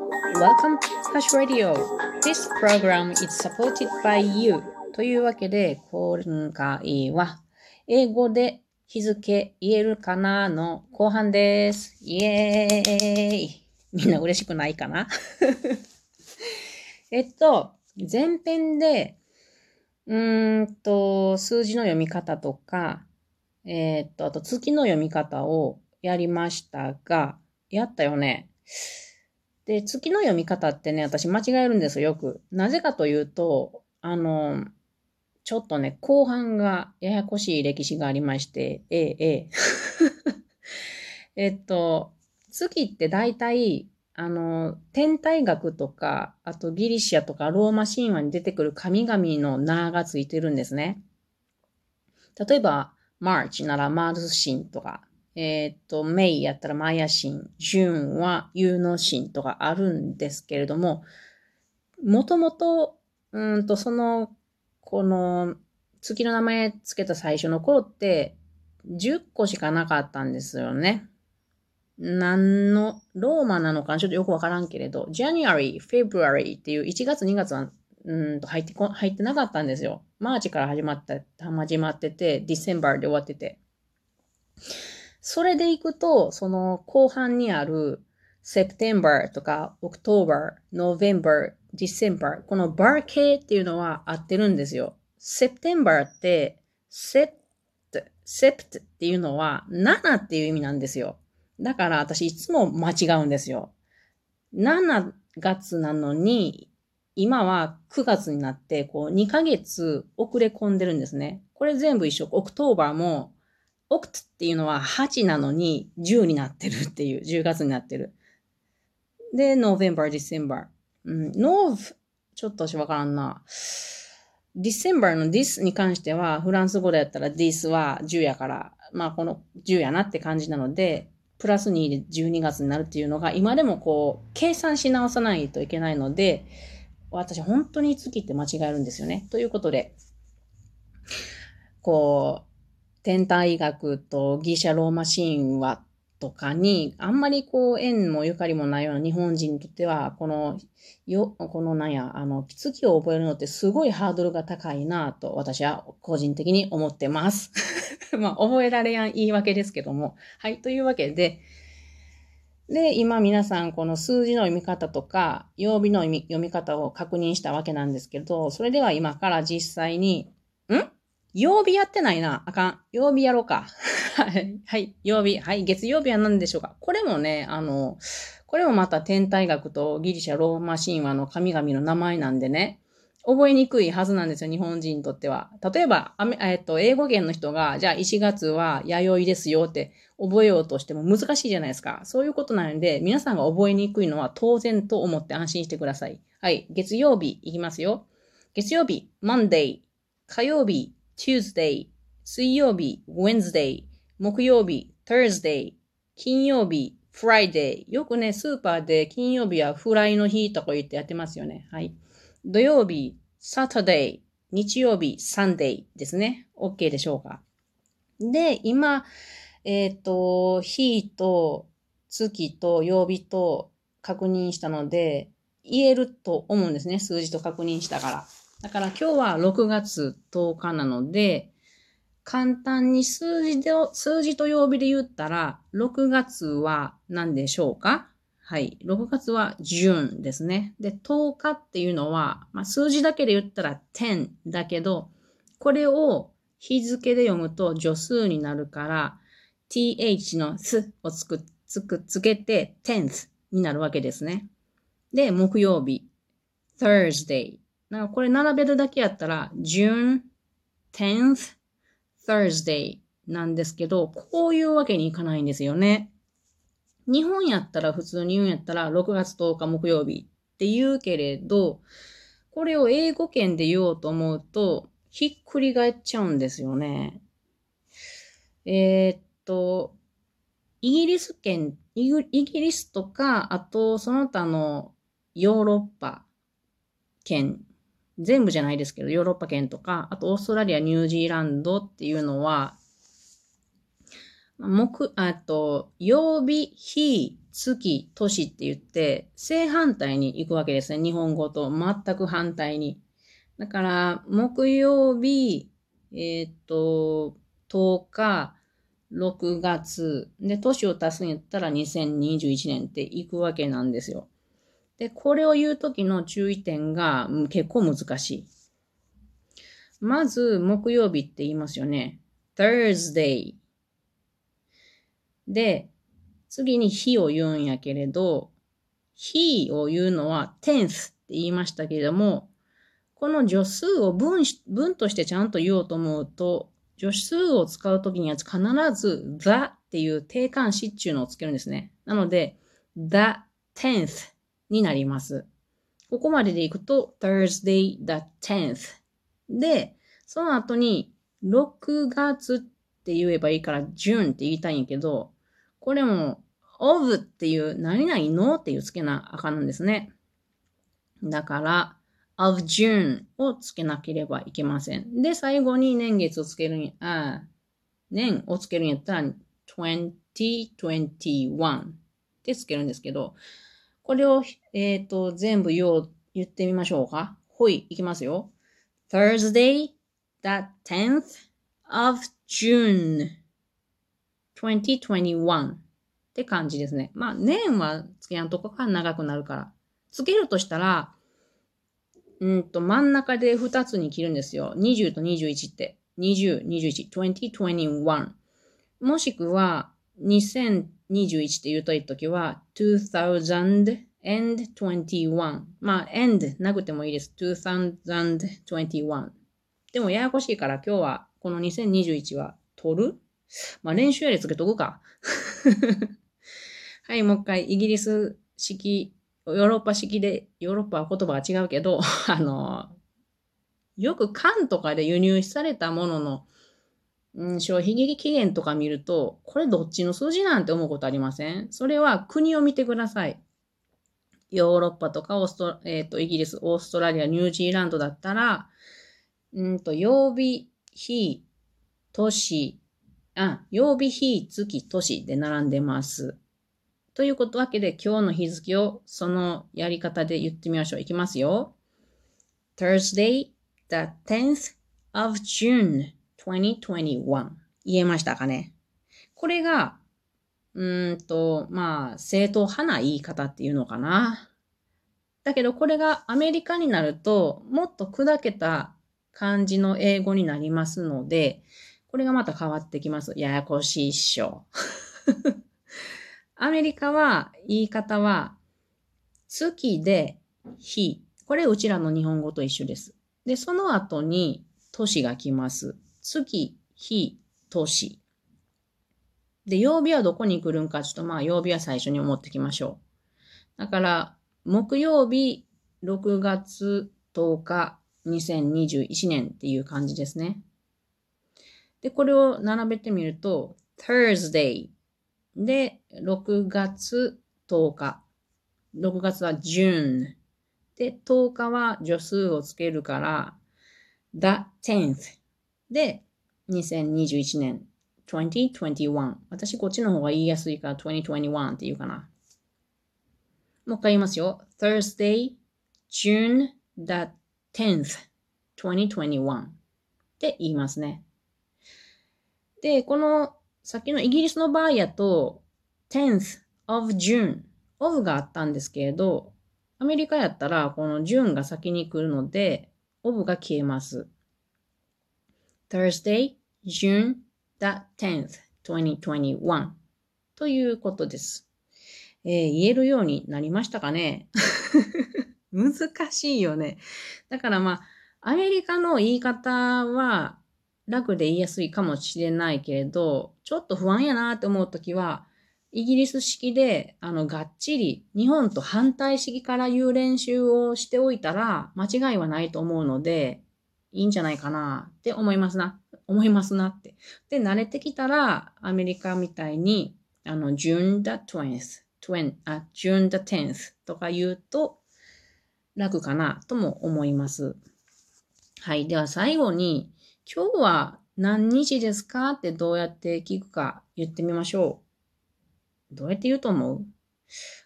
Welcome to Hash Radio. This program is supported by you. というわけで、今回は、英語で日付言えるかなの後半です。イエーイみんな嬉しくないかな？えっと、前編で、うんと、数字の読み方とか、え、っと、あと月の読み方をやりましたが、やったよね。で、月の読み方ってね、私間違えるんですよ、よく。なぜかというと、あの、ちょっとね、後半がややこしい歴史がありまして、ええ、ええ。えっと、月って大体、あの、天体学とか、あとギリシアとかローマ神話に出てくる神々の名がついてるんですね。例えば、マーチならマーズ神とか、えっ、と、 May やったらマヤ神、 June はユーノ神とかあるんですけれども、もともと、うんと、その、この、月の名前つけた最初の頃って、10個しかなかったんですよね。何の、ローマなのかちょっとよくわからんけれど、January, February っていう1月2月は、うんと入ってこ、入ってなかったんですよ。マーチから始まった、始まってて、December で終わってて。それでいくと、その後半にある September とか October, November, December この bar 系っていうのは合ってるんですよ。September って sept, sept っていうのは7っていう意味なんですよ。だから私いつも間違うんですよ。7月なのに、今は9月になって、こう2ヶ月遅れ込んでるんですね。これ全部一緒。 October もオクトっていうのは8なのに10になってるっていう、10月になってる。で、November, December。うん、Nov、ちょっと私わからんな。December の this に関しては、フランス語でやったら this は10やから、まあこの10やなって感じなので、プラス2で12月になるっていうのが、今でもこう、計算し直さないといけないので、私本当に月って間違えるんですよね。ということで、こう、天体学とギリシャローマ神話とかに、あんまりこう、縁もゆかりもないような日本人にとっては、この、よ、このなんや、あの、月を覚えるのってすごいハードルが高いなと、私は個人的に思ってます。まあ、覚えられやん言い訳ですけども。はい、というわけで、で、今皆さんこの数字の読み方とか、曜日の読み方を確認したわけなんですけど、それでは今から実際に、曜日やってないな。あかん。曜日やろうか。はい。曜日。はい。月曜日は何でしょうか。これもね、あの、これもまた天体学とギリシャ、ローマ神話の神々の名前なんでね、覚えにくいはずなんですよ、日本人にとっては。例えば、えっと、英語圏の人が、じゃあ1月は弥生ですよって覚えようとしても難しいじゃないですか。そういうことなので、皆さんが覚えにくいのは当然と思って安心してください。はい。月曜日いきますよ。月曜日、Monday。火曜日、Tuesday、水曜日、Wednesday、木曜日、Thursday、金曜日、Friday。よくね、スーパーで金曜日はフライの日とか言ってやってますよね。はい。土曜日、Saturday、日曜日、Sunday ですね。OK でしょうか。で、今、えっ、ー、と、日と月と曜日と確認したので、言えると思うんですね。数字と確認したから。だから今日は6月10日なので、簡単に数字で、数字と曜日で言ったら、6月は何でしょうか？はい。6月は June ですね。で、10日っていうのは、まあ、数字だけで言ったら10だけど、これを日付で読むと助数になるから、th の s をつく、つく、つけて tenth になるわけですね。で、木曜日、Thursday なんかこれ並べるだけやったら、June 10th Thursday なんですけど、こういうわけにいかないんですよね。日本やったら普通に言うんやったら6月10日木曜日って言うけれど、これを英語圏で言おうと思うと、ひっくり返っちゃうんですよね。えー、っと、イギリス圏、イギリスとか、あとその他のヨーロッパ圏全部じゃないですけど、ヨーロッパ圏とか、あとオーストラリア、ニュージーランドっていうのは、木、あと、曜日、日、月、年って言って、正反対に行くわけですね。日本語と全く反対に。だから、木曜日、えっ、と、10日、6月、で、年を足すんやったら2021年って行くわけなんですよ。で、これを言うときの注意点が結構難しい。まず、木曜日って言いますよね。Thursday。で、次に日を言うんやけれど、日を言うのは tenth って言いましたけれども、この助数を文文としてちゃんと言おうと思うと、助数を使うときには必ず the っていう定冠詞っていうのをつけるんですね。なので、the tenth になります。ここまででいくと Thursday the tenth で、その後に6月って言えばいいから June って言いたいんやけど、これも of っていう何々のっていうつけなあかんなんですね。だから of June をつけなければいけません。で、最後に年月をつけるんあ、年をつけるんやったら2021ってつけるんですけど、これを、えっ、ー、と、全部言おう、言ってみましょうか。ほい、いきますよ。Thursday, the 10th of June 2021って感じですね。まあ、年はつけやんとこから長くなるから。つけるとしたら、うんと、真ん中で2つに切るんですよ。20と21って。20、21、2021。もしくは、2000 21って言うといときは、2021。まあ、end なくてもいいです。2021。でもややこしいから今日はこの2021は取る？まあ練習やりつけとくか。はい、もう一回イギリス式、ヨーロッパ式で、ヨーロッパは言葉が違うけど、あの、よく缶とかで輸入されたものの、うん、消費期限とか見ると、これどっちの数字なんて思うことありません？それは国を見てください。ヨーロッパとかオースト、えっ、ー、と、イギリス、オーストラリア、ニュージーランドだったら、んと、曜日、日、年、あ、曜日、日、月、年で並んでます。ということわけで今日の日付をそのやり方で言ってみましょう。いきますよ。Thursday, the 10th of June 2021. 言えましたかね？これが、うんと、まあ、正当派な言い方っていうのかな？だけどこれがアメリカになると、もっと砕けた感じの英語になりますので、これがまた変わってきます。ややこしいっしょ。アメリカは、言い方は、月で日。これうちらの日本語と一緒です。で、その後に年が来ます。月、日、年。で、曜日はどこに来るんか、ちょっとまあ曜日は最初に思ってきましょう。だから、木曜日、6月10日、2021年っていう感じですね。で、これを並べてみると、Thursday で、6月10日。6月は June。で、10日は助数をつけるから、the 10th で、2021年2021。私こっちの方が言いやすいから2021って言うかな。もう一回言いますよ。Thursday, June the 10th, 2021って言いますね。で、この、さっきのイギリスの場合やと、10th of June, of があったんですけれど、アメリカやったら、この June が先に来るので、of が消えます。Thursday, June the 10th, 2021ということです。えー、言えるようになりましたかね？難しいよね。だからまあ、アメリカの言い方は楽で言いやすいかもしれないけれど、ちょっと不安やなって思うときは、イギリス式で、あの、がっちり日本と反対式から言う練習をしておいたら、間違いはないと思うので、いいんじゃないかなって思いますな。思いますなって。で、慣れてきたら、アメリカみたいに、あの、June the 20th, 20あ June the 10th とか言うと、楽かなとも思います。はい。では最後に、今日は何日ですかってどうやって聞くか言ってみましょう。どうやって言うと思う？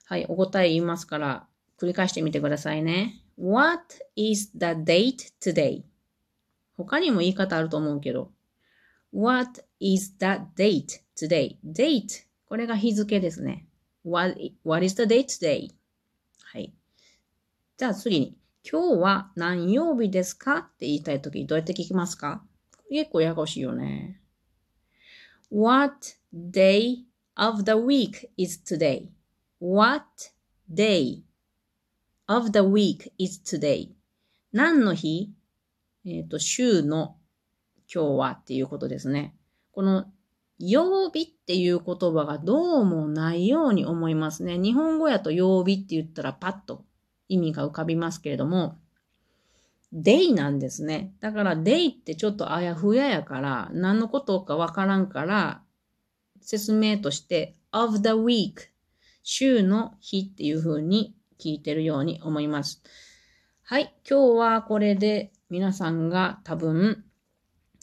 はい、お答え言いますから、繰り返してみてくださいね。What is the date today? 他にも言い方あると思うけど。What is the date today? date これが日付ですね。What, what is the date today? はい。じゃあ次に、今日は何曜日ですかって言いたいときどうやって聞きますか結構ややこしいよね。What day of the week is today? What day of the week is today? 何の日えっ、ー、と、週の今日はっていうことですね。この曜日っていう言葉がどうもないように思いますね。日本語やと曜日って言ったらパッと意味が浮かびますけれども、デイなんですね。だからデイってちょっとあやふややから、何のことかわからんから、説明として of the week 週の日っていう風に聞いてるように思います。はい。今日はこれで皆さんが多分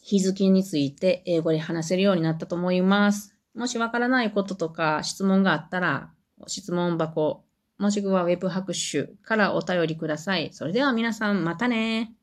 日付について英語で話せるようになったと思います。もしわからないこととか質問があったら質問箱もしくは Web 拍手からお便りください。それでは皆さんまたね